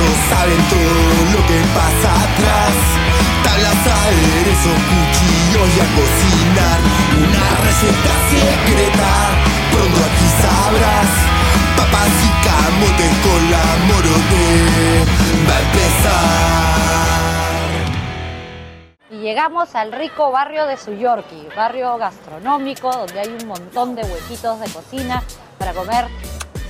Ellos saben todo lo que pasa atrás. Tablas, aderezos, cuchillos y a cocinar. Una receta secreta, pronto aquí sabrás. Papas y camotes con la morote. Va a empezar. Y llegamos al rico barrio de Suyorki, barrio gastronómico donde hay un montón de huequitos de cocina para comer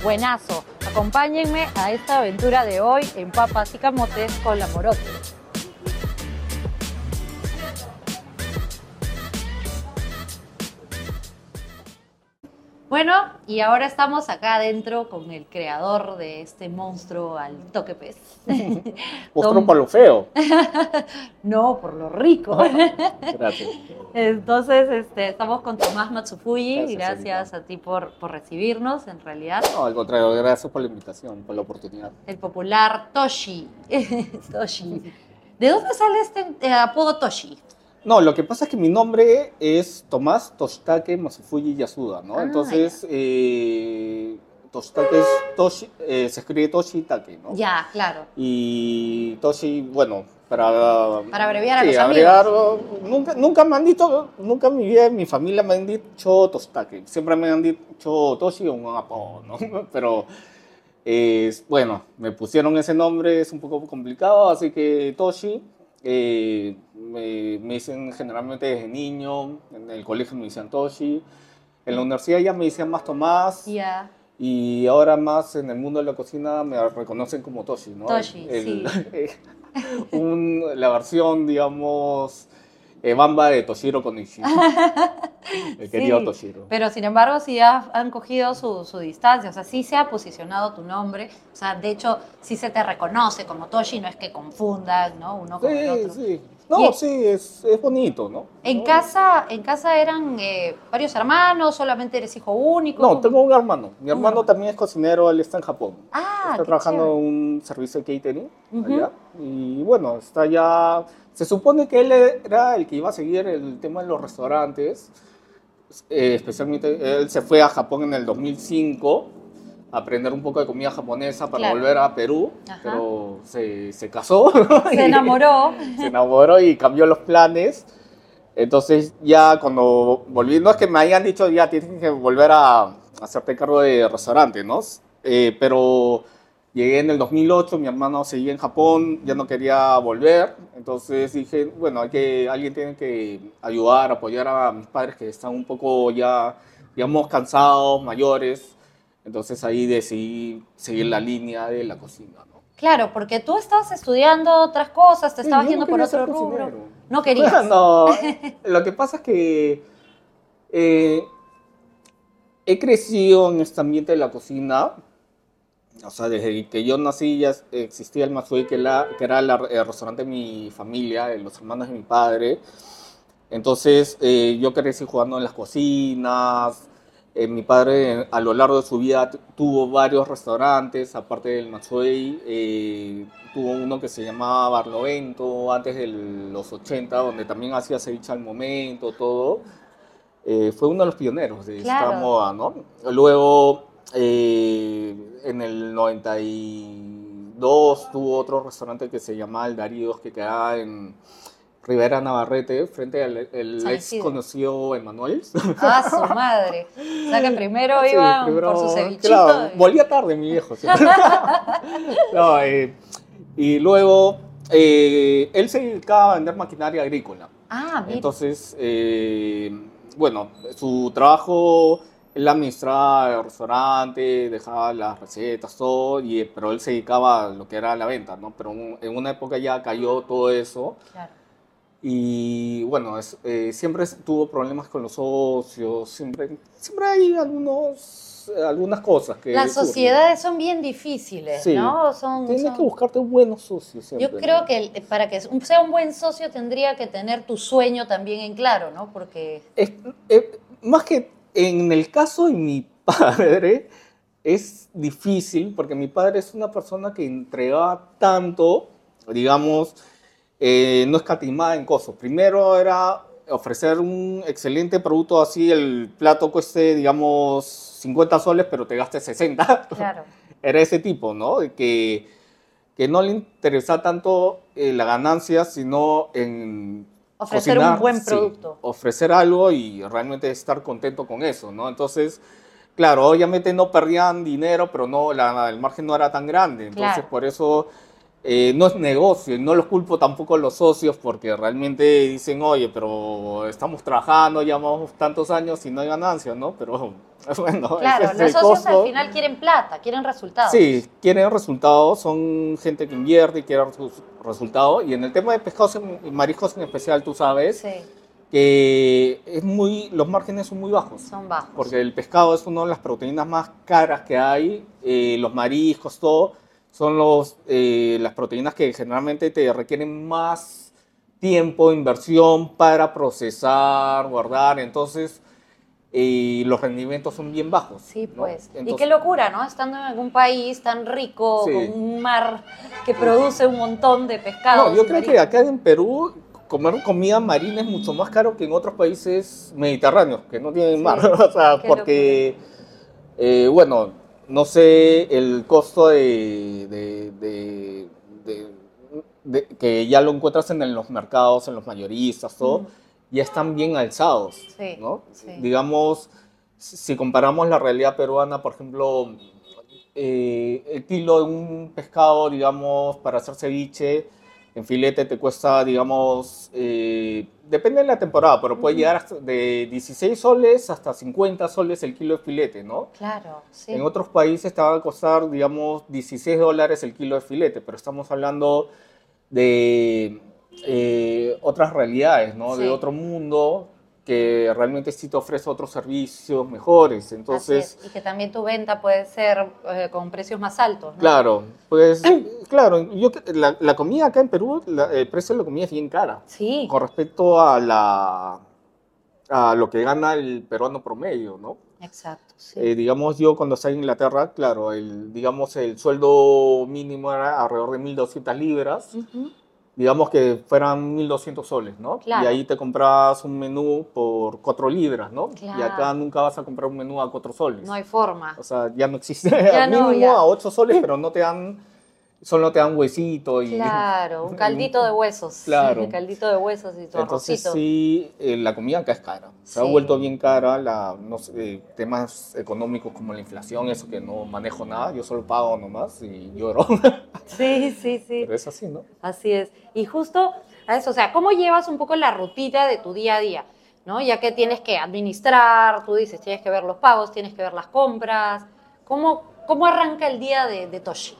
buenazo. Acompáñenme a esta aventura de hoy en papas y camotes con la morote. Bueno, y ahora estamos acá adentro con el creador de este monstruo al toque pez. Monstruo Tom- por lo feo. No, por lo rico. Gracias. Entonces, este, estamos con Tomás Matsufuji. Gracias, Gracias, a ti por, por recibirnos, en realidad. No, al contrario, gracias por la invitación, por la oportunidad. El popular Toshi. Toshi. ¿De dónde sale este eh, apodo Toshi? No, lo que pasa es que mi nombre es Tomás Toshitake Masufuji Yasuda, ¿no? Ah, Entonces, eh, Toshitake es Toshi, eh, se escribe Toshitake, ¿no? Ya, claro. Y Toshi, bueno, para... Para abreviar a sí, los abreviar, nunca, nunca me han dicho, nunca en mi vida, en mi familia me han dicho Toshitake. Siempre me han dicho Toshi o un apodo, ¿no? Pero, eh, bueno, me pusieron ese nombre, es un poco complicado, así que Toshi. Eh, me, me dicen generalmente desde niño, en el colegio me decían Toshi, en la universidad ya me decían más Tomás, Ya. y ahora más en el mundo de la cocina me reconocen como Toshi, ¿no? Toshi, El- un- la versión, digamos, eh, bamba de Toshiro Konishi. el querido Sí, Toshiro. Pero sin embargo, sí ha- han cogido su, su distancia, o sea, sí se ha posicionado tu nombre, o sea, de hecho, sí se te reconoce como Toshi, no es que confundan, ¿no? Uno con el Sí, otro. sí. No, Y- sí, es, es bonito, ¿no? En ¿No? casa, en casa eran eh, varios hermanos, solamente eres hijo único. No, ¿Cómo? tengo un hermano. Mi hermano también es cocinero, él está en Japón. Ah, está trabajando chévere. en un servicio de catering allá. Y bueno, está ya. Se supone que él era el que iba a seguir el tema de los restaurantes. Eh, especialmente, él se fue a Japón en el 2005 a aprender un poco de comida japonesa para Claro. volver a Perú, Ajá. pero se, se casó. Se enamoró. se enamoró y cambió los planes. Entonces ya cuando volví, no es que me hayan dicho ya tienes que volver a hacerte cargo de restaurante, ¿no? Eh, pero llegué en el 2008, mi hermano seguía en Japón, ya no quería volver, entonces dije, bueno, hay que, alguien tiene que ayudar, apoyar a mis padres que están un poco ya, digamos, cansados, mayores. Entonces ahí decidí seguir la línea de la cocina, ¿no? Claro, porque tú estabas estudiando otras cosas, te Sí, estabas no yendo por otro rubro. cocinero. No querías. No, lo que pasa es que eh, he crecido en este ambiente de la cocina. O sea, desde que yo nací ya existía el Matsui, que, la- que era la- el restaurante de mi familia, de los hermanos de mi padre. Entonces, eh, yo crecí jugando en las cocinas. Eh, mi padre, a lo largo de su vida, tu- tuvo varios restaurantes, aparte del Matsui. eh, tuvo uno que se llamaba Barlovento, antes de los 80, donde también hacía ceviche al momento, todo. Eh, fue uno de los pioneros de esta Claro. moda, ¿no? Luego, eh, en el 92, tuvo otro restaurante que se llamaba El Darío, que quedaba en Rivera Navarrete, frente al el ex conocido Emanuel. Ah, su madre. O sea que primero Sí, primero- por su cevichito. Claro, y- volvía tarde mi viejo. sí. No, eh, y luego, eh, él se dedicaba a vender maquinaria agrícola. Ah, mira. Entonces, eh, bueno, su trabajo, él administraba el restaurante, dejaba las recetas, todo, y, pero él se dedicaba a lo que era la venta, ¿no? Pero un- en una época ya cayó todo eso. Claro. Y bueno, es- eh, siempre tuvo problemas con los socios, siempre, siempre hay algunos, algunas cosas que... Las surgen. sociedades son bien difíciles, Sí. ¿no? Son, Tienes son- que buscarte buenos socios siempre. Yo creo ¿no? que para que sea un buen socio tendría que tener tu sueño también en claro, ¿no? Porque Es- eh, más que en el caso de mi padre, es difícil porque mi padre es una persona que entregaba tanto, digamos, eh, no escatimaba en cosas. Primero era ofrecer un excelente producto así, el plato cueste, digamos, 50 soles, pero te gastes 60. claro. Era ese tipo, ¿no? Que que no le interesa tanto eh, la ganancia, sino en Ofrecer cocinar, un buen sí, producto. ofrecer algo y realmente estar contento con eso, ¿no? Entonces, claro, obviamente no perdían dinero, pero no, la- el margen no era tan grande. Entonces, Claro. por eso eh, no es negocio. y No los culpo tampoco a los socios porque realmente dicen, oye, pero estamos trabajando, llevamos tantos años y no hay ganancia, ¿no? Pero bueno, Claro, es los socios costo. al final quieren plata, quieren resultados. Sí, quieren resultados, son gente que invierte y quiere resultados. Y en el tema de pescados y mariscos en especial, tú sabes Sí, que es muy, los márgenes son muy bajos. son bajos. Porque el pescado es una de las proteínas más caras que hay, eh, los mariscos, todo, son los, eh, las proteínas que generalmente te requieren más tiempo, inversión para procesar, guardar, entonces eh, los rendimientos son bien bajos. Sí, ¿no? pues. y qué locura, ¿no? Estando en algún país tan rico, Sí. con un mar que produce un montón de pescados. No, yo creo que acá en Perú comer comida marina es mucho más caro que en otros países mediterráneos, que no tienen Sí, mar. O sea, porque, eh, bueno, no sé el costo de, de- de- de- de- que ya lo encuentras en los mercados, en los mayoristas, todo, Mm. ya están bien alzados, Sí, ¿no? sí. Digamos, si si comparamos la realidad peruana, por ejemplo, eh, el kilo de un pescado, digamos, para hacer ceviche, en filete te cuesta, digamos, eh, depende de la temporada, pero puede llegar hasta de 16 soles hasta 50 soles el kilo de filete, ¿no? Claro, sí. En otros países te va a costar, digamos, 16 dólares el kilo de filete, pero estamos hablando de eh, otras realidades, ¿no? Sí. De otro mundo que realmente sí te ofrece otros servicios mejores. Entonces, es. Y que también tu venta puede ser eh, con precios más altos, ¿no? claro, pues, claro, yo, la, la comida acá en Perú, la- el precio de la comida es bien cara Sí, con respecto a la a lo que gana el peruano promedio, ¿no? exacto. sí. Eh, digamos, yo cuando estaba en Inglaterra, claro, el, digamos, el sueldo mínimo era alrededor de 1.200 libras, Ujú. Digamos que fueran 1.200 soles, ¿no? Claro. Y ahí te compras un menú por 4 libras, ¿no? Y Claro. acá nunca vas a comprar un menú a 4 soles. No hay forma. O sea, ya no existe. Ya Al no, mínimo ya. a 8 soles, pero no te dan, solo te dan huesito y... Claro, un caldito de huesos. Claro. Un caldito de huesos y tu Entonces arrocito. sí, eh, la comida acá es cara. Se ha vuelto bien cara, la, no sé, eh, temas económicos como la inflación, eso que no manejo nada, yo solo pago nomás y lloro. Sí, sí, sí. Pero es así, ¿no? Así es. Y justo a eso, o sea, ¿cómo llevas un poco la rutina de tu día a día? ¿No? Ya que tienes que administrar, tú dices, tienes que ver los pagos, tienes que ver las compras. ¿Cómo, cómo arranca el día de, de Toshi?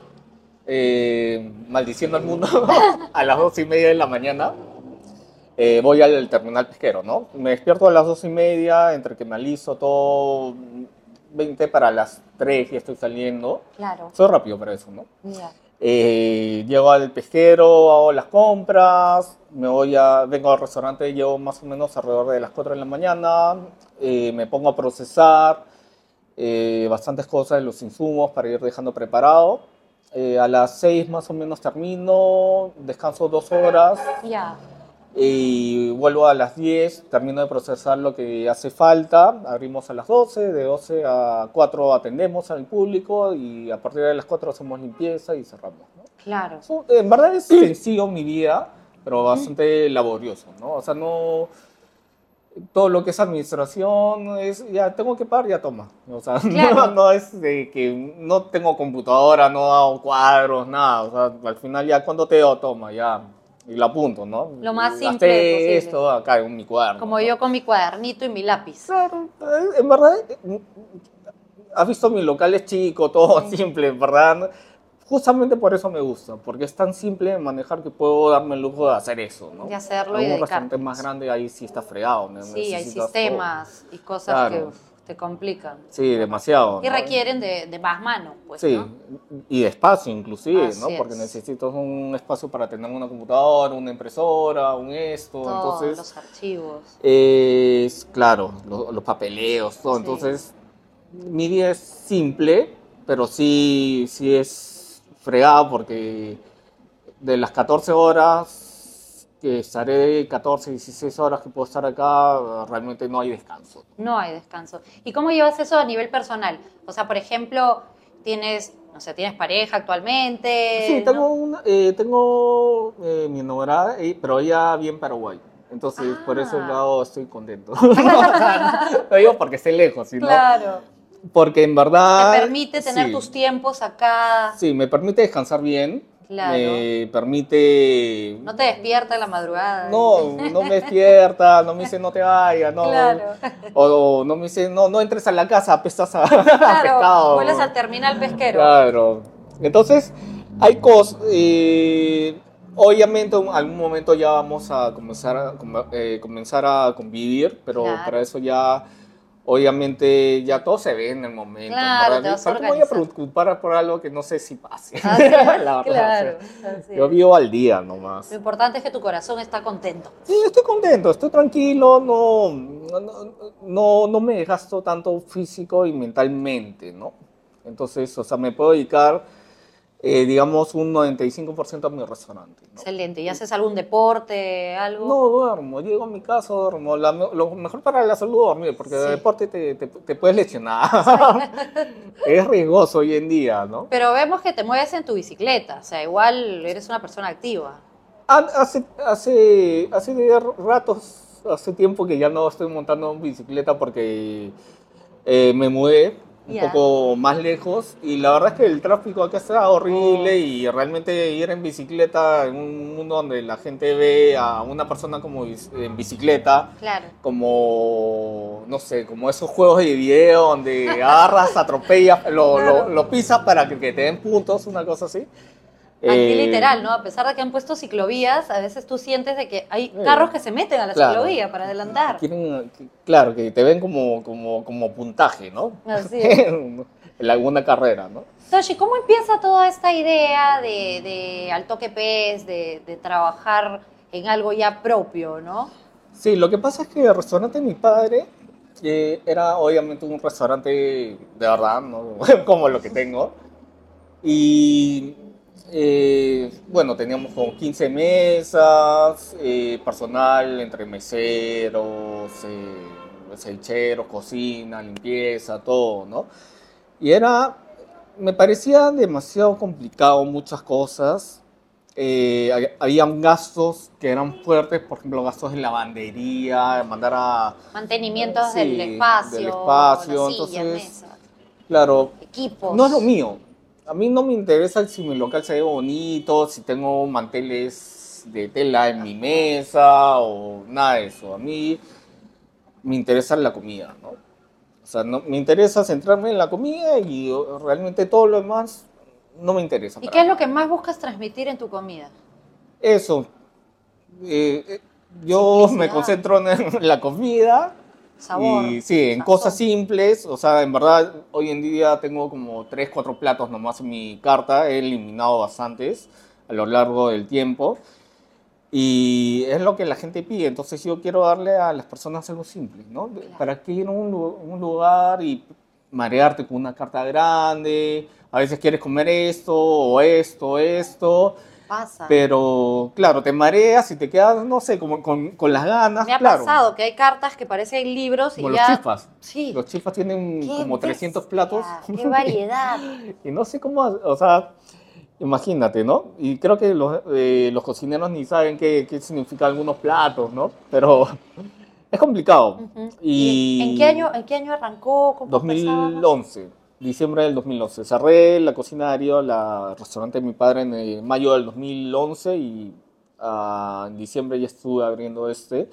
Eh, maldiciendo al mundo a las dos y media de la mañana. eh, voy al terminal pesquero, ¿no? Me despierto a las dos y media, entre que me aliso todo, 20 para las 3 y estoy saliendo. Claro. Soy rápido para eso, ¿no? Ya. Eh, llego al pesquero, hago las compras, me voy a, vengo al restaurante, llego más o menos alrededor de las 4 de la mañana, eh, me pongo a procesar eh, bastantes cosas los insumos para ir dejando preparado. Eh, a las 6 más o menos termino, descanso dos horas Ya. y vuelvo a las 10, termino de procesar lo que hace falta, abrimos a las 12, de 12 a 4 atendemos al público y a partir de las 4 hacemos limpieza y cerramos. ¿no? Claro. So, En verdad es sencillo mi vida, pero bastante laborioso, ¿no? O sea, no... Todo lo que es administración es, ya tengo que pagar, ya toma. O sea, Claro. no, no es de que no tengo computadora, no hago cuadros, nada. O sea, al final ya cuando te doy, toma, ya. Y lo apunto, ¿no? Lo más Gasté simple posible. esto acá en mi cuaderno. Como ¿no? yo con mi cuadernito y mi lápiz. Claro, eh, en verdad, eh, has visto mi local es chico, todo simple, en verdad. Justamente por eso me gusta, porque es tan simple de manejar que puedo darme el lujo de hacer eso, ¿no? De hacerlo y En un dedicarte. restaurante más grande ahí sí está fregado. ¿no? Sí, hay Necesitas sistemas y cosas Claro. que uf, te complican. todo. Sí, demasiado. Y ¿no? requieren de, de más mano, pues, Sí, ¿no? y de espacio inclusive, Así ¿no? Porque es. necesito un espacio para tener una computadora, una impresora, un esto, Todos entonces... los archivos. Es, claro, lo- los, papeleos, todo. Sí. Entonces, mi día es simple, pero sí, sí es fregado porque de las 14 horas que estaré, 14, 16 horas que puedo estar acá, realmente no hay descanso. No hay descanso. ¿Y cómo llevas eso a nivel personal? O sea, por ejemplo, tienes O sea, ¿tienes pareja actualmente? Sí, tengo, ¿no? una, eh, tengo eh, mi enamorada, pero ella vive en Paraguay. Entonces, por ese Ah. lado estoy contento. Lo digo porque esté lejos, ¿sí, no? Claro. Porque en verdad... Te permite tener sí. tus tiempos acá. Sí, me permite descansar bien. Claro. Me permite... No te despierta en la madrugada. No, no me despierta, no me dice no te vayas, no. Claro. O no me dice no, no entres a la casa, apestas a, Claro, vuelas al terminal pesquero. Claro. Entonces, hay cosas. eh, obviamente, en algún momento ya vamos a comenzar a, eh, comenzar a convivir, pero Claro. para eso ya. Obviamente ya todo se ve en el momento. Claro, ¿verdad? te vas a ¿Para qué me voy a preocupar por algo que no sé si pase? Ah, sí, La claro. así Yo vivo al día nomás. Lo importante es que tu corazón está contento. Sí, estoy contento, estoy tranquilo, no, no, no, no me gasto tanto físico y mentalmente, ¿no? Entonces, o sea, me puedo dedicar, eh, digamos, un 95% a mi restaurante. ¿no? Excelente. ¿Y haces algún deporte, algo? No duermo, llego a mi casa, duermo. La lo mejor para la salud es dormir, porque Sí. deporte te, te, te puedes lesionar. es riesgoso hoy en día, ¿no? Pero vemos que te mueves en tu bicicleta. O sea, igual eres una persona activa. Hace, hace, hace ratos, hace tiempo que ya no estoy montando en bicicleta porque eh, me mudé un Ya. poco más lejos y la verdad es que el tráfico acá está horrible Oh. y realmente ir en bicicleta en un mundo donde la gente ve a una persona como en bicicleta Claro. como, no sé, como esos juegos de video donde agarras, atropellas, lo, lo, lo pisas para que, que te den puntos, una cosa así. Aquí Eh, literal, ¿no? A pesar de que han puesto ciclovías, a veces tú sientes de que hay Eh, carros que se meten a la claro. ciclovía para adelantar. Quieren, claro, que te ven como, como, como puntaje, ¿no? Así es. en alguna carrera, ¿no? Toshi, ¿cómo empieza toda esta idea de, de al toque pez, de, de trabajar en algo ya propio, no? Sí, lo que pasa es que el restaurante de mi padre eh, era obviamente un restaurante de verdad, ¿no? como lo que tengo. Y eh, bueno, teníamos como 15 mesas, eh, personal entre meseros, eh, cocina, limpieza, todo, ¿no? Y era, me parecía demasiado complicado muchas cosas. Eh, habían gastos que eran fuertes, por ejemplo, gastos de lavandería, mandar a... Mantenimientos Sí, del espacio, del espacio, las sillas, entonces- mesas, Claro, equipos. no es lo mío. A mí no me interesa si mi local se ve bonito, si tengo manteles de tela en mi mesa o nada de eso. A mí me interesa la comida, ¿no? O sea, no, me interesa centrarme en la comida y realmente todo lo demás no me interesa. ¿Y qué es lo que más buscas transmitir en tu comida? Eso. Eh, eh, yo me concentro en la comida. Sabor. Y sí, en cosas simples, o sea, en verdad hoy en día tengo como 3, 4 platos nomás en mi carta, he eliminado bastantes a lo largo del tiempo y es lo que la gente pide, entonces yo quiero darle a las personas algo simple, ¿no? ¿Para qué ir a un, un lugar y marearte con una carta grande? A veces quieres comer esto o esto, esto, Pasa. pero claro, te mareas y te quedas, no sé, como con, con las ganas, Me ha claro. pasado que hay cartas que parecen libros y Como ya... los chifas. Sí. Los chifas tienen ¡Qué como 300 bestia! platos. ¡Qué variedad! y no sé cómo, o sea, imagínate, ¿no? Y creo que los, eh, los cocineros ni saben qué, qué significa algunos platos, ¿no? Pero es complicado. Y ¿En qué año, en qué año arrancó? ¿Cómo empezábamos? 2011, diciembre del 2011. Cerré la cocina de Darío, la restaurante de mi padre en eh, mayo del 2011 y ah, en diciembre ya estuve abriendo este.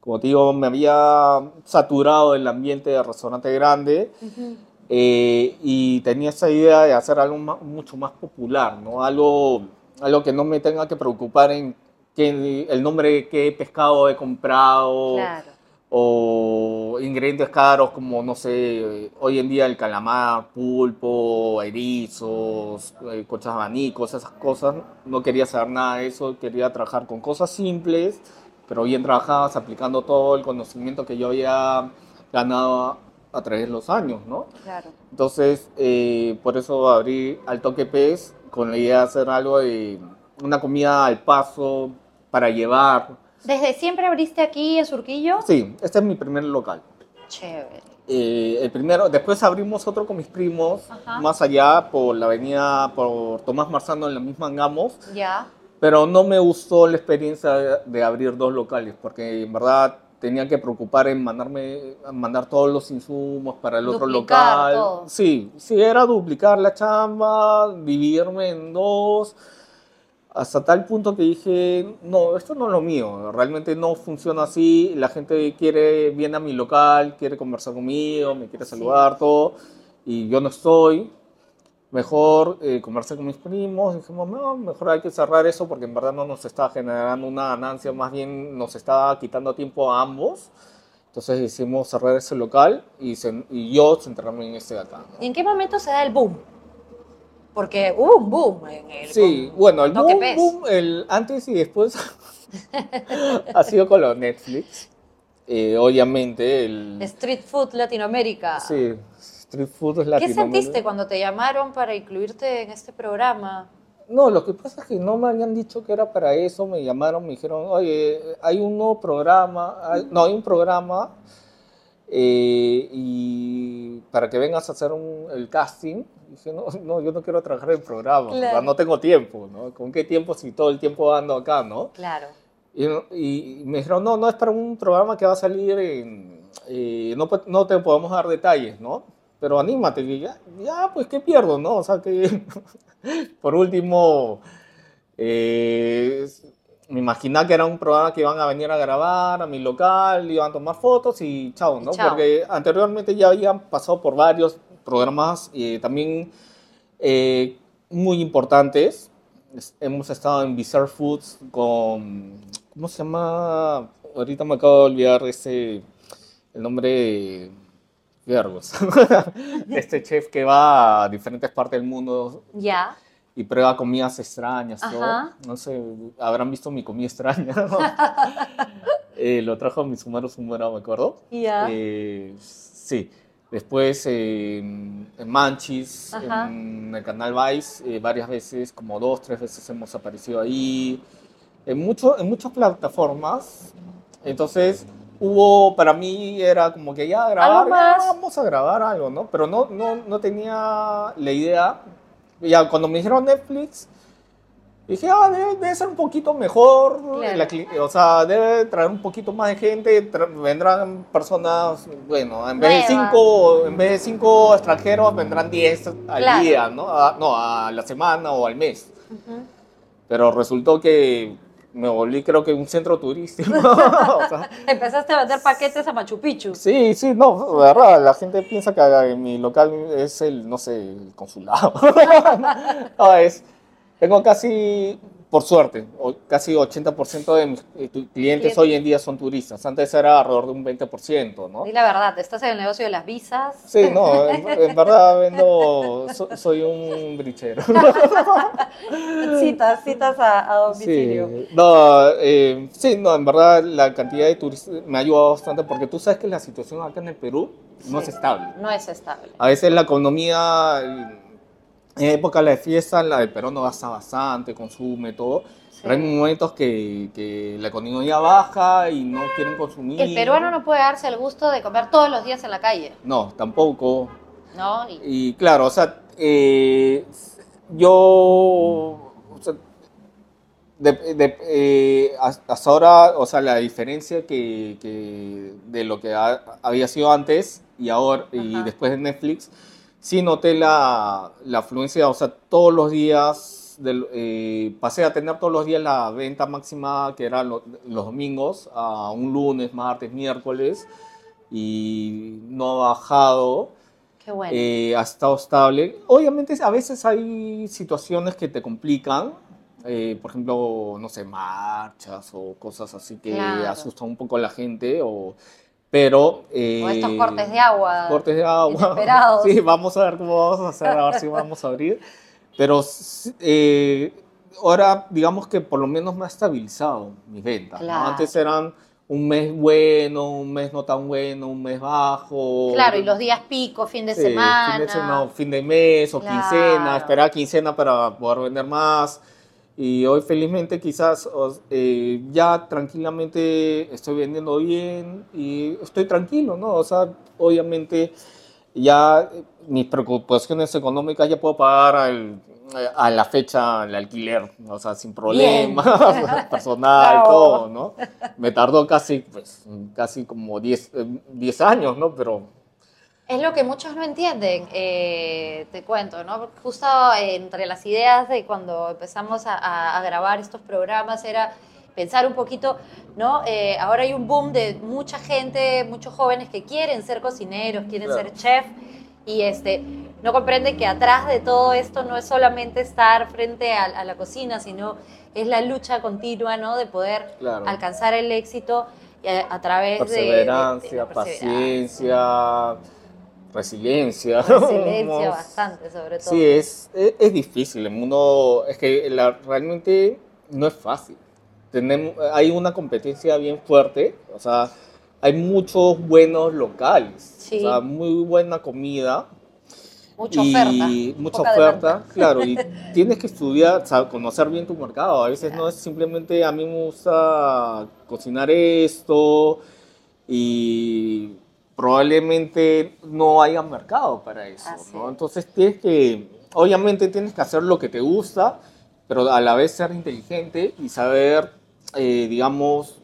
Como te digo, me había saturado el ambiente de restaurante grande Ujú. eh, y tenía esa idea de hacer algo ma- mucho más popular, ¿no? Algo, algo que no me tenga que preocupar en qué, el nombre de qué pescado he comprado Claro. O ingredientes caros como, no sé, hoy en día el calamar, pulpo, erizos, eh, conchas de abanicos, esas cosas. No quería saber nada de eso, quería trabajar con cosas simples, pero bien trabajadas, aplicando todo el conocimiento que yo había ganado a, a través de los años, ¿no? Claro. Entonces, eh, por eso abrí al toque pez con la idea de hacer algo de una comida al paso para llevar. ¿Desde siempre abriste aquí en Surquillo? Sí, este es mi primer local. Chévere. Eh, el primero, después abrimos otro con mis primos, Ajá. más allá, por la avenida, por Tomás Marzano, en la misma Angamos. Ya. Pero no me gustó la experiencia de, de abrir dos locales, porque en verdad tenía que preocupar en mandarme, mandar todos los insumos para el otro Duplicar local. todo. Sí, sí, era duplicar la chamba, dividirme en dos, hasta tal punto que dije, no, esto no es lo mío, realmente no funciona así, la gente quiere, viene a mi local, quiere conversar conmigo, me quiere Sí. saludar, todo, y yo no estoy. Mejor eh, conversé con mis primos, dijimos, no, mejor hay que cerrar eso porque en verdad no nos está generando una ganancia, más bien nos está quitando tiempo a ambos. Entonces decidimos cerrar ese local y, se- y yo centrarme en este acá. ¿no? ¿Y en qué momento se da el boom? Porque hubo un boom en el. Sí, bueno, el boom, ves. boom, el antes y después ha sido con los Netflix. Eh, obviamente, el... Street Food Latinoamérica. Sí, Street Food es ¿Qué Latinoamérica. sentiste cuando te llamaron para incluirte en este programa? No, lo que pasa es que no me habían dicho que era para eso, me llamaron, me dijeron, oye, hay un nuevo programa, hay- no, hay un programa eh, y para que vengas a hacer un- el casting. Dije, no, no, yo no quiero trabajar en el programa, o sea, Claro. no tengo tiempo, ¿no? ¿Con qué tiempo si todo el tiempo ando acá, ¿no? Claro. Y, y me dijeron, no, no es para un programa que va a salir en... eh, no, no te podemos dar detalles, ¿no? Pero anímate, ya, pues, ¿qué pierdo, no? O sea, que... por último, eh, me imaginaba que era un programa que iban a venir a grabar a mi local, iban a tomar fotos y chao, ¿no? Chao. Porque anteriormente ya habían pasado por varios programas y también eh, muy importantes. Es- Hemos estado en Bizarre Foods con, ¿cómo se llama? Ahorita me acabo de olvidar ese, el nombre de Vergos. este chef que va a diferentes partes del mundo Ya. Y prueba comidas extrañas. todo. No sé, habrán visto mi comida extraña. ¿no? Eh, lo trajo mi Sumaru Sumara, me acuerdo. Ya. Eh, sí. Después eh, en Manchis, Ajá. en el canal Vice, eh, varias veces, como dos, tres veces hemos aparecido ahí. En, mucho, en muchas plataformas. Entonces, hubo, para mí era como que ya grabar, ya vamos a grabar algo, ¿no? Pero no, no, no tenía la idea. Ya cuando me dijeron Netflix, dije, ah, debe, debe ser un poquito mejor. Claro. la cli- o sea, debe traer un poquito más de gente. vendrán personas, bueno, en vez, de cinco, en vez de cinco extranjeros, vendrán 10 al Claro. día, ¿no? A- no, a la semana o al mes. Ujú. Pero resultó que me volví, creo que un centro turístico. O sea, Empezaste a vender paquetes a Machu Picchu. Sí, sí, no, de verdad, la gente piensa que en mi local es el, no sé, el consulado. no, es, tengo casi, por suerte, casi 80% de mis eh, clientes hoy en día son turistas. Antes era alrededor de un 20%, ¿no? Di la verdad, estás en el negocio de las visas. Sí, no, en, en verdad vendo, so- soy un brichero. Citas, citas a, a domicilio. Sí, no, eh, sí, no, en verdad la cantidad de turistas me ha ayudado bastante porque tú sabes que la situación acá en el Perú no es estable. No es estable. A veces la economía, en época de fiesta, la del Perú no gasta bastante, consume todo. Sí. Pero hay momentos que, que la economía baja y no quieren consumir. El peruano no puede darse el gusto de comer todos los días en la calle, No, tampoco. ¿no? Y- Y claro, o sea, eh, yo, o sea, de- de- eh, has- hasta ahora, o sea, la diferencia que, que de lo que ha- había sido antes y ahora y después de Netflix, sí noté la, la afluencia, o sea, todos los días, del- eh, pasé a tener todos los días la venta máxima que era lo- los domingos, a un lunes, martes, miércoles, y no ha bajado. Qué bueno. Eh, ha estado estable. Obviamente a veces hay situaciones que te complican, eh, por ejemplo, no sé, marchas o cosas así que Claro. asustan un poco a la gente, o, pero... eh, o estos cortes de agua. cortes de agua. Sí, vamos a ver cómo vamos a hacer, a ver si vamos a abrir. Pero eh, ahora, digamos que por lo menos me ha estabilizado mis ventas. ¿no? Claro. Antes eran un mes bueno, un mes no tan bueno, un mes bajo. Claro, y los días pico, fin de Sí, semana. Fin de, semana, fin de mes o Claro. quincena, esperar quincena para poder vender más. Y hoy felizmente quizás eh, ya tranquilamente estoy vendiendo bien y estoy tranquilo, ¿no? O sea, obviamente ya eh, mis preocupaciones económicas ya puedo pagar al- a la fecha el alquiler, o sea, sin problemas, personal, todo, ¿no? Me tardó casi, pues, casi como 10 eh, 10 años, ¿no? Pero Es lo que muchos no entienden, eh, te cuento, ¿no? Porque justo entre las ideas de cuando empezamos a, grabar estos programas era pensar un poquito, ¿no? Eh, ahora hay un boom de mucha gente, muchos jóvenes que quieren ser cocineros, quieren Claro. ser chef y este, no comprenden que atrás de todo esto no es solamente estar frente a, a la cocina, sino es la lucha continua, ¿no? De poder Claro. alcanzar el éxito y a, a través de- de- perseverancia. paciencia, resiliencia. Resiliencia bastante, sobre todo. Sí, es, es, es difícil. El mundo, es que la- realmente no es fácil. Tenemos, hay una competencia bien fuerte. O sea, hay muchos buenos locales. Sí. O sea, muy buena comida. Mucha y oferta. mucha poca oferta, demanda. claro, y tienes que estudiar, sa- conocer bien tu mercado. A veces no es simplemente a mí me gusta cocinar esto y probablemente no haya mercado para eso, Así ¿no? es. Entonces tienes que, obviamente tienes que hacer lo que te gusta, pero a la vez ser inteligente y saber, eh, digamos,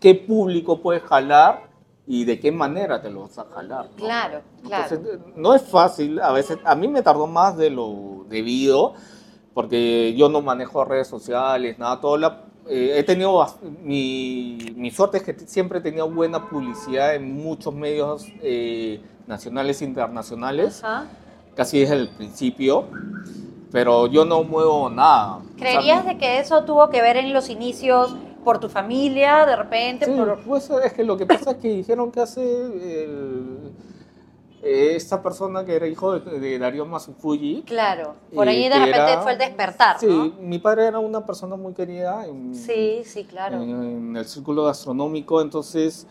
qué público puedes jalar y de qué manera te lo vas a jalar. ¿no? Claro, claro. Entonces, no es fácil, a veces, a mí me tardó más de lo debido, porque yo no manejo redes sociales, nada, todo la, eh, he tenido, mi, mi suerte es que siempre he tenido buena publicidad en muchos medios eh, nacionales e internacionales, Ajá. casi desde el principio, pero yo no muevo nada. O sea, ¿Creerías de que eso tuvo que ver en los inicios por tu familia, de repente? Sí, por... pues es que lo que pasa es que dijeron que hace el- eh, esta persona que era hijo de, de Darío Masufuji. Claro, por y ahí de repente era- fue el despertar, Sí, ¿no? mi padre era una persona muy querida en, Sí, sí, claro. en, en el círculo gastronómico, entonces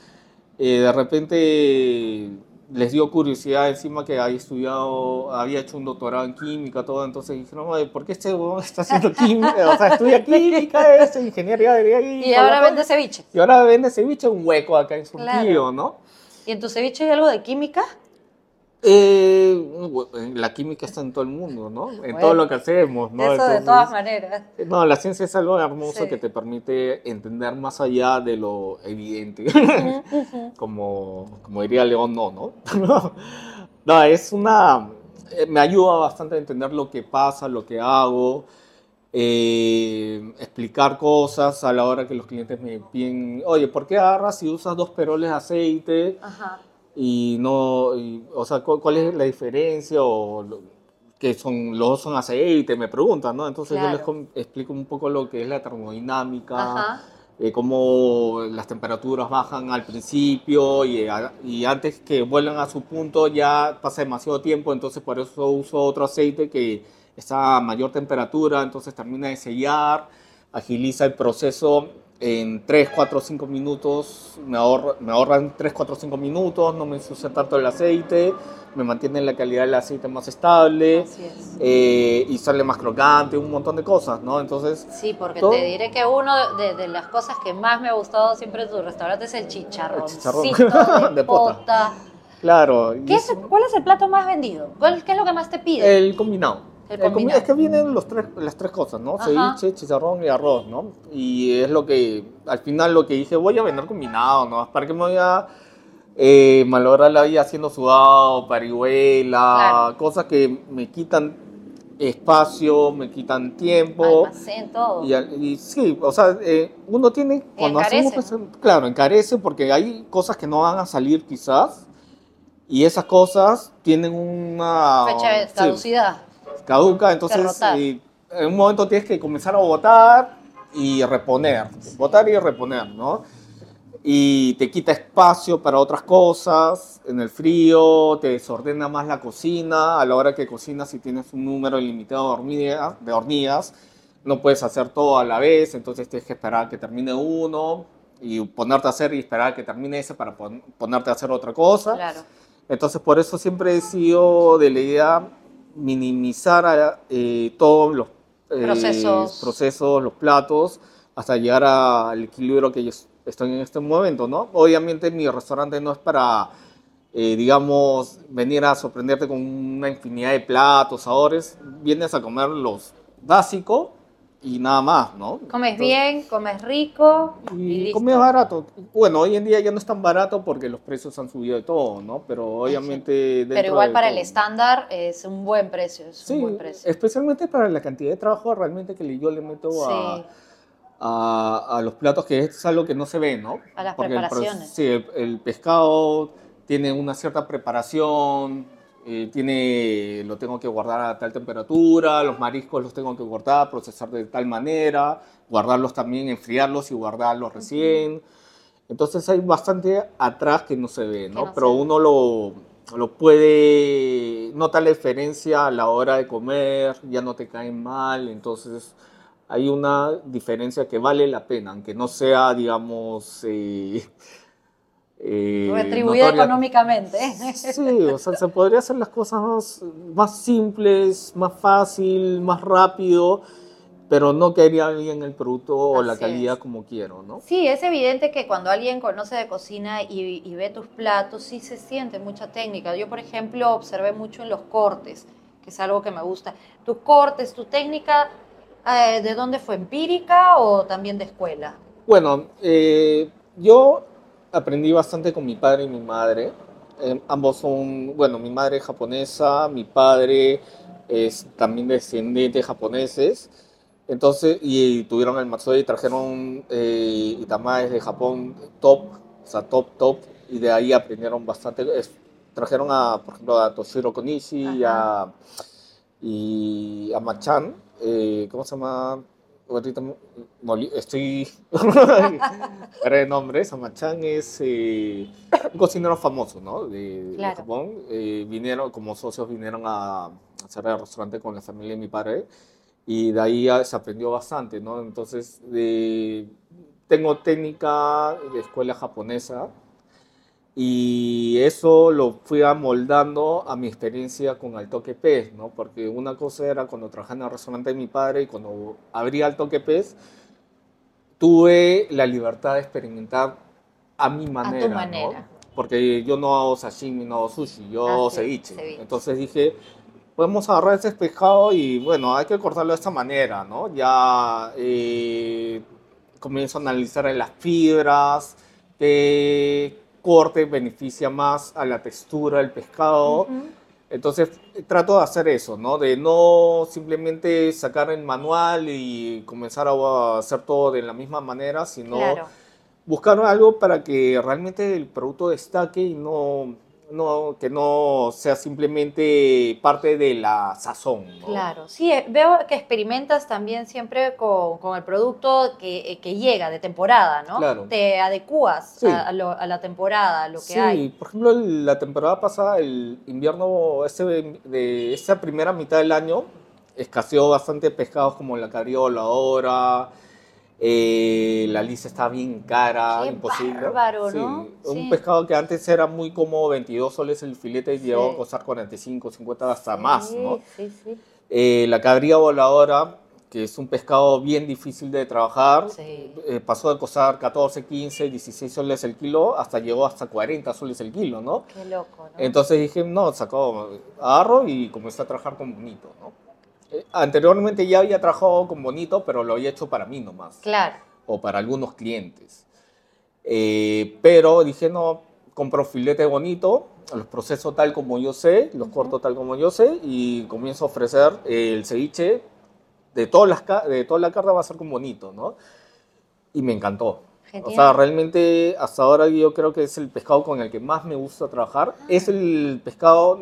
eh, de repente les dio curiosidad encima que había estudiado, había hecho un doctorado en química, todo, entonces dijeron, "Oye, ¿por qué este huevón está haciendo química? O sea, estudia química, es ingeniería agrícola. Y ahora vende ceviche. Y ahora vende ceviche un hueco acá en Claro. Surquillo, ¿no? ¿Y en tu ceviche hay algo de química? Eh, la química está en todo el mundo, ¿no? En Bueno, todo lo que hacemos, ¿no? Eso de todas maneras. No, la ciencia es algo hermoso Sí. que te permite entender más allá de lo evidente. como, como diría León, no, ¿no? no, es una... eh, Me ayuda bastante a entender lo que pasa, lo que hago, eh, explicar cosas a la hora que los clientes me piden, oye, ¿por qué agarras si usas dos peroles de aceite? Ajá. Y no, y, o sea, ¿cuál, cuál es la diferencia o lo- que son los dos son aceite? Me preguntan, ¿no? Entonces yo les explico un poco lo que es la termodinámica, eh, cómo las temperaturas bajan al principio y, a- y antes que vuelvan a su punto ya pasa demasiado tiempo, entonces por eso uso otro aceite que está a mayor temperatura, entonces termina de sellar, agiliza el proceso en 3, 4, 5 minutos, me, ahorra, me ahorran 3, 4, 5 minutos, no me ensucia tanto el aceite, me mantiene la calidad del aceite más estable es. eh, y sale más crocante, un montón de cosas, ¿no? Entonces, Sí, porque todo- te diré que uno de, de las cosas que más me ha gustado siempre en tu restaurante es el chicharrón. chicharrón de pota. claro. y ¿Qué es, es- ¿Cuál es el plato más vendido? ¿Cuál, ¿Qué es lo que más te piden? El combinado. Combinado. combinado. Es que vienen los tres, las tres cosas, ¿no? Ajá. Ceviche, chicharrón y arroz, ¿no? Y es lo que, al final lo que dije, voy a vender combinado, ¿no? ¿Para qué me voy a eh, malograr la vida haciendo sudado, parihuela, Claro. cosas que me quitan espacio, me quitan tiempo? Almacén, todo. Y, sí, o sea, eh, uno tiene, cuando encarece. claro, encarece porque hay cosas que no van a salir quizás y esas cosas tienen una... Fecha de sí, caducidad. Caduca, entonces eh, en un momento tienes que comenzar a votar y reponer, votar y reponer, ¿no? Y te quita espacio para otras cosas, en el frío, te desordena más la cocina, a la hora que cocinas si tienes un número ilimitado de hornillas, de hornillas no puedes hacer todo a la vez, entonces tienes que esperar a que termine uno y ponerte a hacer y esperar a que termine ese para pon- ponerte a hacer otra cosa. Claro. Entonces, por eso siempre he sido de la idea minimizar a, eh, todos los eh, Procesos. procesos, los platos, hasta llegar al equilibrio que yo es- estoy en este momento, ¿no? Obviamente mi restaurante no es para, eh, digamos, venir a sorprenderte con una infinidad de platos, sabores. Vienes a comer los básicos y nada más, ¿no? Comes Entonces- bien, comes rico y, y listo. comes barato. Bueno, hoy en día ya no es tan barato porque los precios han subido de todo, ¿no? Pero obviamente... dentro Pero igual para todo- el estándar es un buen precio, es Sí, un buen precio. especialmente para la cantidad de trabajo realmente que yo le meto a, Sí. a, a los platos, que es algo que no se ve, ¿no? A las el pro- preparaciones. sí, el, el pescado tiene una cierta preparación, eh, tiene, lo tengo que guardar a tal temperatura, los mariscos los tengo que guardar, procesar de tal manera, guardarlos también, enfriarlos y guardarlos recién. Entonces hay bastante atrás que no se ve, ¿no? Pero uno lo, lo puede notar la diferencia a la hora de comer, ya no te caen mal, entonces hay una diferencia que vale la pena, aunque no sea, digamos, eh, eh, Retribuida notoria. económicamente. Sí, o sea, se podría hacer las cosas más, más simples, más fácil, más rápido, pero no quedaría bien el producto o la calidad es. como quiero, ¿no? Sí, es evidente que cuando alguien conoce de cocina y, y ve tus platos, sí se siente mucha técnica. Yo, por ejemplo, observé mucho en los cortes, que es algo que me gusta. Tus cortes, tu técnica, eh, ¿de dónde fue? ¿Empírica o también de escuela? Bueno, eh, yo aprendí bastante con mi padre y mi madre. Eh, ambos son, bueno, mi madre es japonesa, mi padre es también descendiente de japoneses. Entonces, y tuvieron el matsui y trajeron eh, itamaes de Japón top, o sea, top, top, y de ahí aprendieron bastante. Es- trajeron a, por ejemplo, a Toshiro Konishi y a, y a Machan, eh, ¿cómo se llama? Ahorita olvi- estoy. De nombres, Amachan es eh, un cocinero famoso, ¿no? De, de Claro. Japón. Eh, vinieron, como socios, vinieron a hacer el restaurante con la familia de mi padre y de ahí se aprendió bastante, ¿no? Entonces, eh, tengo técnica de escuela japonesa y eso lo fui amoldando a mi experiencia con Al Toque Pez, ¿no? Porque una cosa era cuando trabajaba en el restaurante de mi padre y cuando abría Al Toque Pez, tuve la libertad de experimentar a mi manera, ¿no? manera. Porque yo no hago sashimi, no hago sushi, yo hago Ah, sí, ceviche. ceviche. Entonces dije, podemos agarrar ese pescado y bueno, hay que cortarlo de esta manera, ¿no? Ya eh, comienzo a analizar las fibras, qué corte beneficia más a la textura del pescado. Entonces trato de hacer eso, ¿no? De no simplemente sacar el manual y comenzar a hacer todo de la misma manera, sino Claro. buscar algo para que realmente el producto destaque y no, no que no sea simplemente parte de la sazón, ¿no? Claro, sí, eh, veo que experimentas también siempre con, con el producto que, eh, que llega de temporada, ¿no? Claro. Te adecuas Sí. a, a lo- a la temporada, a lo que Sí, hay. por ejemplo, la temporada pasada, el invierno ese de esa primera mitad del año, escaseó bastante pescados como la cariola ahora, eh, la lisa está bien cara, Qué imposible. bárbaro, Sí, ¿no? Un Sí. pescado que antes era muy como 22 soles el filete y Sí. llegó a costar 45, 50, hasta más, ¿no? Eh, la cabría voladora, que es un pescado bien difícil de trabajar, eh, pasó de costar 14, 15, 16 soles el kilo, hasta llegó hasta 40 soles el kilo, ¿no? Qué loco, ¿no? Entonces dije, no, sacó, agarro y comencé a trabajar con Bonito, ¿no? Anteriormente ya había trabajado con Bonito, pero lo había hecho para mí nomás, Claro. o para algunos clientes. Eh, pero dije, no, compro filete bonito, los proceso tal como yo sé, los corto tal como yo sé, y comienzo a ofrecer el ceviche de, todas las, de toda la carne va a ser con bonito, ¿no? Y me encantó. Genial. O sea, realmente hasta ahora yo creo que es el pescado con el que más me gusta trabajar. Es el pescado,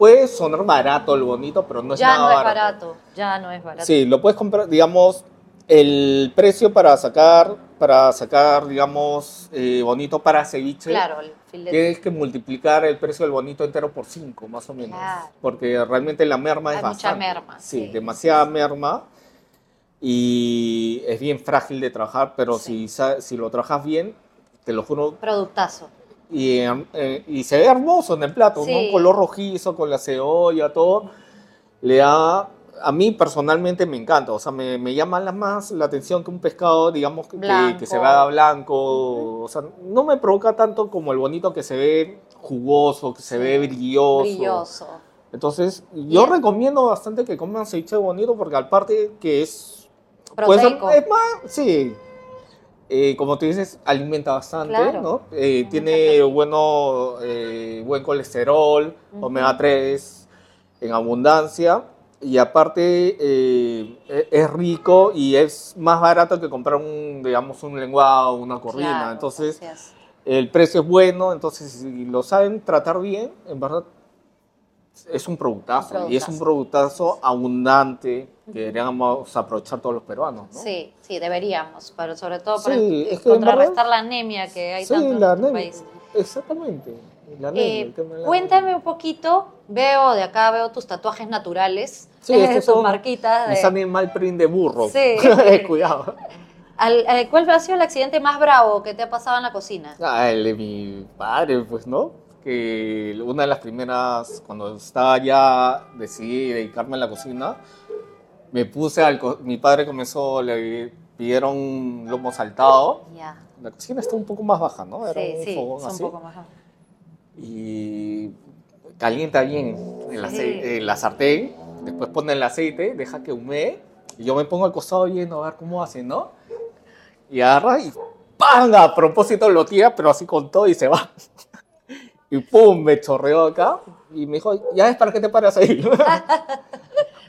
puede sonar barato el bonito, pero no es ya nada no es barato. barato, ya no es barato. Sí, lo puedes comprar, digamos, el precio para sacar, para sacar, digamos, eh, bonito para ceviche. Claro, el filete. Tienes que multiplicar el precio del bonito entero por 5, más o menos. Claro. Porque realmente la merma es Hay mucha bastante. merma, Sí, sí. demasiada merma. Y es bien frágil de trabajar, pero Sí. si, si lo trabajas bien, te lo juro, Productazo. Y, eh, y se ve hermoso en el plato, Sí. ¿no? Un color rojizo con la cebolla, todo. Le da a mí personalmente me encanta, o sea, me, me llama la- más la atención que un pescado, digamos, que, que- se Blanco. vea blanco, o sea, no me provoca tanto como el bonito que se ve jugoso, que se Sí, ve brilloso. Brilloso. Entonces, yo Bien. recomiendo bastante que coman ceviche bonito porque aparte que es... Proteico. es más, sí. Eh, como tú dices, alimenta bastante, Claro. ¿no? Eh, tiene bueno, eh, buen colesterol, Ujú. omega 3 en abundancia. Y aparte eh, e- es rico y es más barato que comprar un, digamos, un lenguado, una corvina. Claro, Entonces, es. el precio es bueno, entonces si lo saben tratar bien, en verdad es un productazo. Un Y es un productazo abundante que deberíamos aprovechar todos los peruanos. ¿no? Sí, sí, deberíamos, pero sobre todo para Sí, es que contrarrestar la anemia que hay Sí, tanto en nuestro anemia. país. Exactamente. La anemia, Eh, el tema de la cuéntame un poquito, veo de acá, veo tus tatuajes naturales, Sí, eh, estos tus son marquitas. De- sale mal print de burro. Sí. Cuidado. Al- eh, ¿Cuál ha sido el accidente más bravo que te ha pasado en la cocina? Ah, el de mi padre, pues, ¿no? Que una de las primeras, cuando estaba ya decidí dedicarme a la cocina, me puse al... Mi padre comenzó, le pidieron lomo saltado. Ya. La cocina está un poco más baja, ¿no? Era Sí, un sí, fogón así. un poco más. Y calienta bien el, Sí. aceite, eh, la sartén, después pone el aceite, deja que humee, y yo me pongo al costado viendo a ver cómo hace, ¿no? Y agarra y ¡pam! A propósito lo tira, pero así con todo y se va. Y ¡pum! Me chorreó acá. Y me dijo, ya es para qué te paras ahí.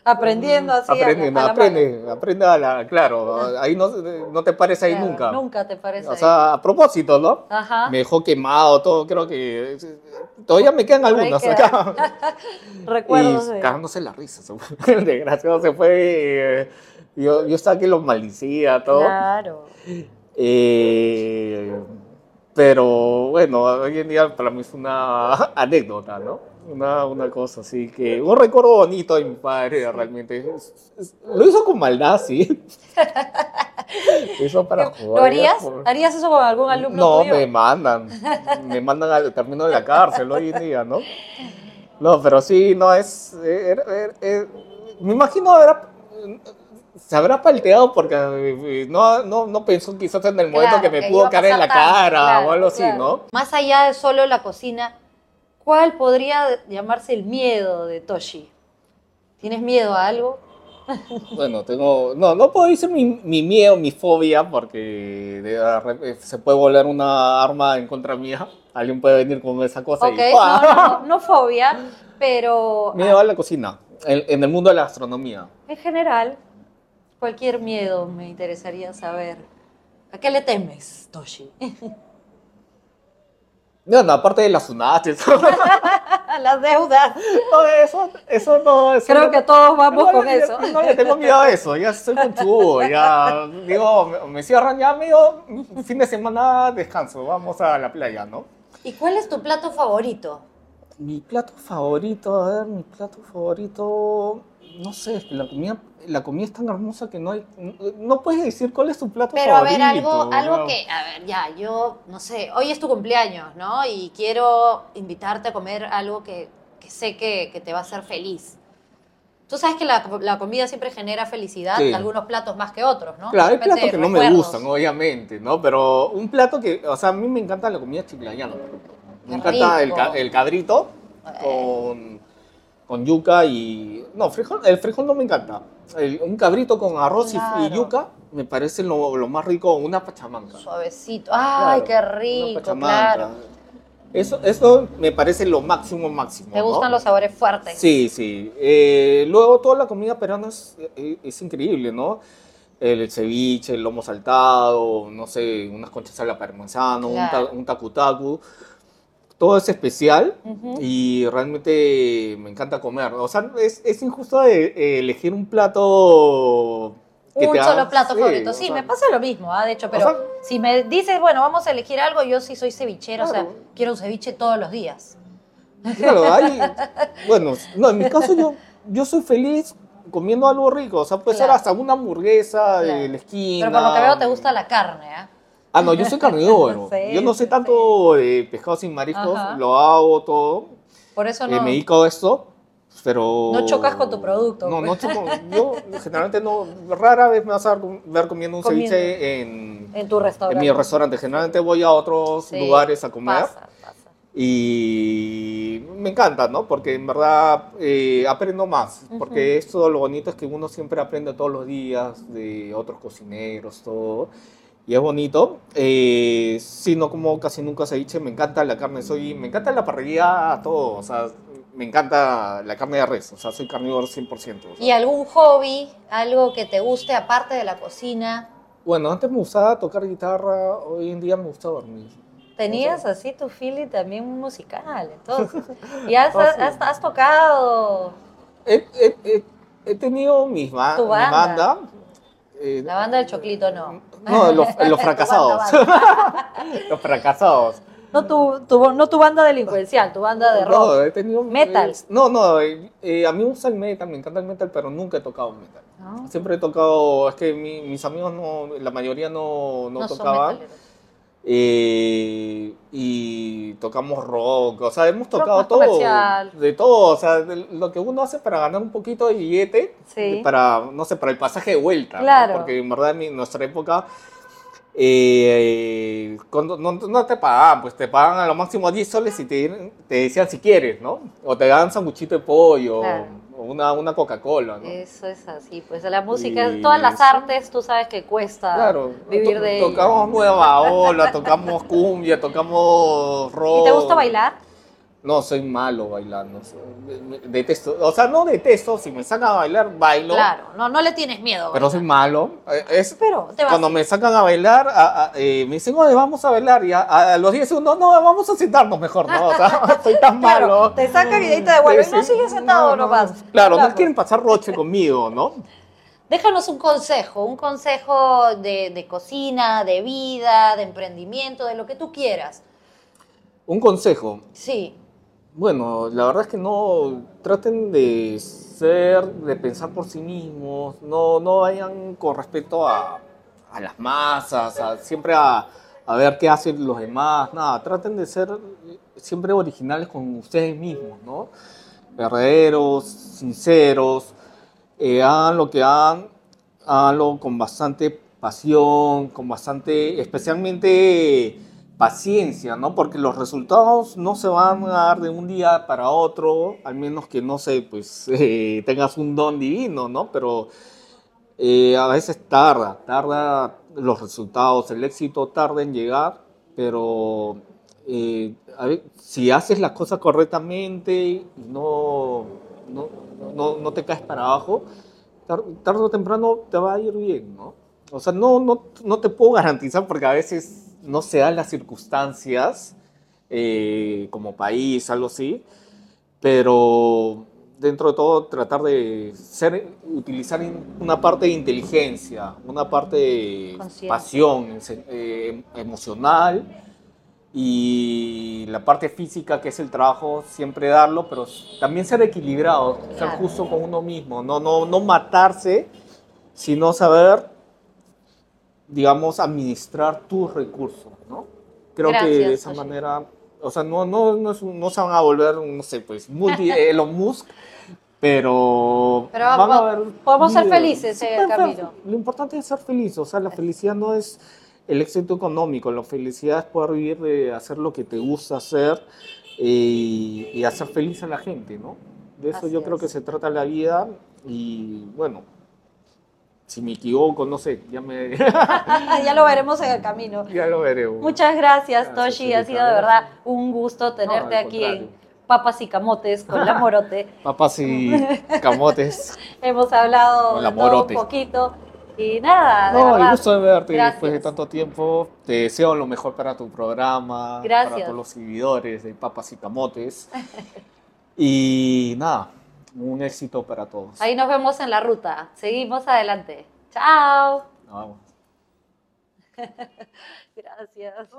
Aprendiendo así. a la- aprende, a aprende a la, claro, ahí no, no te pares ahí nunca. Nunca te parece. O sea, a propósito, ¿no? Ajá. Me dejó quemado todo, creo que todavía me quedan ahí algunas acá. Recuerdos y de- cagándose la risa. se fue. El desgraciado se fue. eh, yo, yo estaba que lo maldicía, todo. Claro. Eh, pero bueno, hoy en día para mí es una anécdota, ¿no? Una, una cosa así que. Un recuerdo bonito de mi padre, realmente. Lo hizo con maldad, sí. Lo hizo para jugar. ¿Lo harías? por- ¿Harías eso con algún alumno no, tuyo? me mandan. Me mandan al término de la cárcel hoy en día, ¿no? No, pero sí, no, es. era- era- era- me imagino habrá, se habrá palteado porque eh, no, no, no pensó quizás en el momento Claro, que me que pudo caer en la cara claro, o algo así, claro. ¿no? Más allá de solo la cocina, ¿cuál podría llamarse el miedo de Toshi? ¿Tienes miedo a algo? Bueno, tengo. No, no puedo decir mi, mi miedo, mi fobia, porque de re- se puede volar una arma en contra mía. Alguien puede venir con esa cosa Ok, y. no, no, no, no fobia, pero Miedo a la cocina, en, en el mundo de la gastronomía. en general, cualquier miedo me interesaría saber. ¿A qué le temes, Toshi? No, no, aparte de las unaches. A las deudas. No, eso, eso no. Eso Creo no- que todos vamos no, con eso. No le tengo miedo a eso, ya soy conchudo, ya. Digo, me, me cierran ya medio fin de semana descanso, vamos a la playa, ¿no? ¿Y cuál es tu plato favorito? Mi plato favorito, a ver, mi plato favorito. No sé, es que la comida, la comida es tan hermosa que no hay. No, no puedes decir cuál es tu plato Pero a favorito. ver, algo, algo que, a ver, ya, yo, no sé, hoy es tu cumpleaños, ¿no? Y quiero invitarte a comer algo que, que sé que, que te va a hacer feliz. Tú sabes que la, la comida siempre genera felicidad, Sí. algunos platos más que otros, ¿no? Claro, hay platos que no me gustan, obviamente, ¿no? Pero un plato que, o sea, a mí me encanta la comida chiclayana. Me encanta el, el cabrito con, con yuca y... No, frijol, el frijol no me encanta. El- un cabrito con arroz y- yuca me parece lo, lo más rico, una pachamanca. Suavecito. Ay, Claro, qué una rico, pachamanca. claro. Eso, eso me parece lo máximo, máximo. Te ¿no? gustan los sabores fuertes. Sí, sí. Eh, luego toda la comida peruana es, es- es increíble, ¿no? El ceviche, el lomo saltado, no sé, unas conchas a la parmesano, un, ta- un tacu-tacu. Todo es especial Ujú. y realmente me encanta comer. O sea, es, es injusto eh, eh, elegir un plato... que Un te haga- solo plato sí, favorito. o Sí, sea, me pasa lo mismo, ¿ah? de hecho, pero sea- si me dices, bueno, vamos a elegir algo, yo sí soy cevichero, o sea, Claro. quiero un ceviche todos los días. Claro, hay, bueno, no, en mi caso yo, yo soy feliz comiendo algo rico, o sea, puede ser Claro. hasta una hamburguesa de Claro. la esquina. Pero por lo que veo te gusta la carne, ¿ah? Ah, no, yo soy carnívoro. Sí, yo no sé sí, tanto de pescados y mariscos, Ajá. lo hago todo. Por eso eh, no. me dedico a esto, pero... No chocas con tu producto. No, no choco. Yo generalmente no, rara vez me vas a ver comiendo un Comiendo. ceviche en, En tu en restaurante. mi restaurante. Generalmente voy a otros Sí, lugares a comer. Pasa, pasa. Y me encanta, ¿no? Porque en verdad eh, aprendo más. Porque esto lo bonito es que uno siempre aprende todos los días de otros cocineros, todo. Y es bonito. Eh, sí, no como casi nunca ceviche. Me encanta la carne. Soy, me encanta la parrilla, todo. O sea, me encanta la carne de res. O sea, soy carnívoro 100%. o sea. ¿Y algún hobby, algo que te guste aparte de la cocina? Bueno, antes me gustaba tocar guitarra. Hoy en día me gusta dormir. Tenías así tu feeling también musical, entonces. Y has, sí. has- has tocado He, he- he- he tenido mis ba- mi banda. banda. eh, la banda del Choclito, no. No, los, los fracasados. los fracasados. No tu, tu- no tu banda delincuencial, tu banda de rock. No, he tenido. Metal. eh, no, no, eh, eh, a mí me gusta el metal, me encanta el metal, pero nunca he tocado metal. ¿no? Siempre he tocado, es que mi- mis amigos no, la mayoría no, no, No son tocaban. metaleros. Eh, y tocamos rock, o sea, hemos tocado todo. comercial. De todo, o sea, de lo que uno hace para ganar un poquito de billete, Sí. para, no sé, para el pasaje de vuelta. Porque en verdad en nuestra época eh, cuando no, no te pagaban, pues te pagan a lo máximo 10 soles y te, te decían si quieres, ¿no? O te dan sanguchito de pollo Claro. Una, una Coca-Cola, ¿no? Eso es así, pues la música, Y todas las artes, tú sabes que cuesta Claro, vivir to- de tocamos nueva ola, tocamos cumbia, tocamos rock. ¿Y te gusta bailar? No, soy malo bailando. Detesto, o sea, no detesto, si me sacan a bailar, bailo. Claro, no, no le tienes miedo. Pero soy malo. Eh, Es, Pero te vas. cuando me sacan a bailar, a- a- eh, me dicen, oye, vamos a bailar. Y a, a los 10 segundos, no, vamos a sentarnos mejor, ¿no? O sea, soy tan Claro, malo. te sacan y de ahí te devuelven. Sí, No sigues sentado No, no, nomás. Claro, no quieren pasar roche conmigo, ¿no? Déjanos un consejo, un consejo de, de cocina, de vida, de emprendimiento, de lo que tú quieras. Un consejo. Sí, Bueno, la verdad es que no traten de ser, de pensar por sí mismos, no, no vayan con respecto a, a las masas, a- siempre a, a ver qué hacen los demás, nada, traten de ser siempre originales con ustedes mismos, ¿no? Verdaderos, sinceros, eh, hagan lo que hagan, háganlo con bastante pasión, con bastante, especialmente paciencia, ¿no? Porque los resultados no se van a dar de un día para otro, al menos que, no sé, pues eh, tengas un don divino, ¿no? Pero eh, a veces tarda, tarda los resultados, el éxito tarda en llegar, pero eh, a ver, si haces las cosas correctamente no, no, no, no te caes para abajo, tar- tarde o temprano te va a ir bien, ¿no? O sea, no, no, no te puedo garantizar porque a veces no se dan las circunstancias eh, como país, algo así, pero dentro de todo tratar de ser, utilizar una parte de inteligencia, una parte de pasión eh, emocional y la parte física que es el trabajo siempre darlo, pero también ser equilibrado, ser justo con uno mismo, no, no, no matarse, sino saber, digamos, administrar tus recursos, ¿no? Creo que Gracias, de esa Toshi. manera, o sea, no, no, no, es no se van a volver, no sé, pues, multi Elon Musk, pero, Pero van vamos- a ver podemos ser felices en el pueden ser- camino. Lo importante es ser feliz, o sea, la felicidad no es el éxito económico, la felicidad es poder vivir de hacer lo que te gusta hacer eh, y, y hacer feliz a la gente, ¿no? De eso Así yo creo es. que se trata la vida y bueno, si me equivoco, no sé, ya me ya lo veremos en el camino. ya lo veremos. Muchas gracias, Gracias, Toshi. Ha sido de verdad un gusto tenerte aquí en. Papas y Camotes con la Morote. Papas y camotes. Hemos hablado la todo un poquito. Y nada, de No, el gusto de verte Gracias. después de tanto tiempo. Te deseo lo mejor para tu programa, Gracias. para todos los seguidores de Papas y Camotes. y nada, un éxito para todos. Ahí nos vemos en la ruta. Seguimos adelante. Chao. Nos vemos. Gracias.